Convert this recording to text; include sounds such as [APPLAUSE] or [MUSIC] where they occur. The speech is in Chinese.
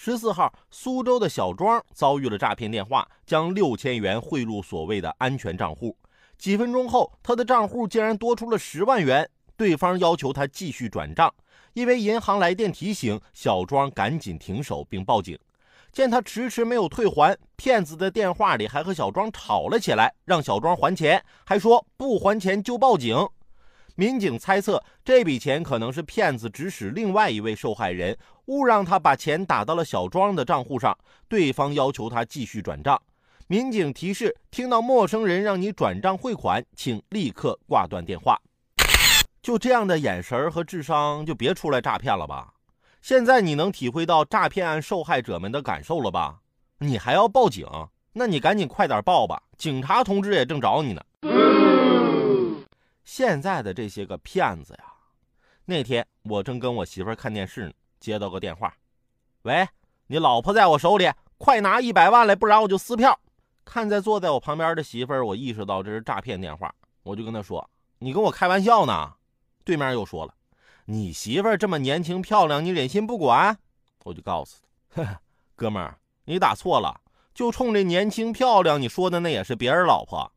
十四号，苏州的小庄遭遇了诈骗电话，将六千元汇入所谓的安全账户。几分钟后，他的账户竟然多出了十万元，对方要求他继续转账。因为银行来电提醒，小庄赶紧停手并报警。见他迟迟没有退还，骗子的电话里还和小庄吵了起来，让小庄还钱，还说不还钱就报警。民警猜测，这笔钱可能是骗子指使另外一位受害人，误让他把钱打到了小庄的账户上，对方要求他继续转账。民警提示：听到陌生人让你转账汇款，请立刻挂断电话。就这样的眼神和智商，就别出来诈骗了吧。现在你能体会到诈骗案受害者们的感受了吧？你还要报警？那你赶紧快点报吧，警察同志也正找你呢。现在的这些个骗子呀，那天我正跟我媳妇看电视呢，接到个电话，喂，你老婆在我手里，快拿一百万来，不然我就撕票。看在坐在我旁边的媳妇儿，我意识到这是诈骗电话，我就跟她说：“你跟我开玩笑呢？”对面又说了：“你媳妇儿这么年轻漂亮，你忍心不管？”我就告诉他：“ [LAUGHS] 哥们儿，你打错了，就冲这年轻漂亮，你说的那也是别人老婆。”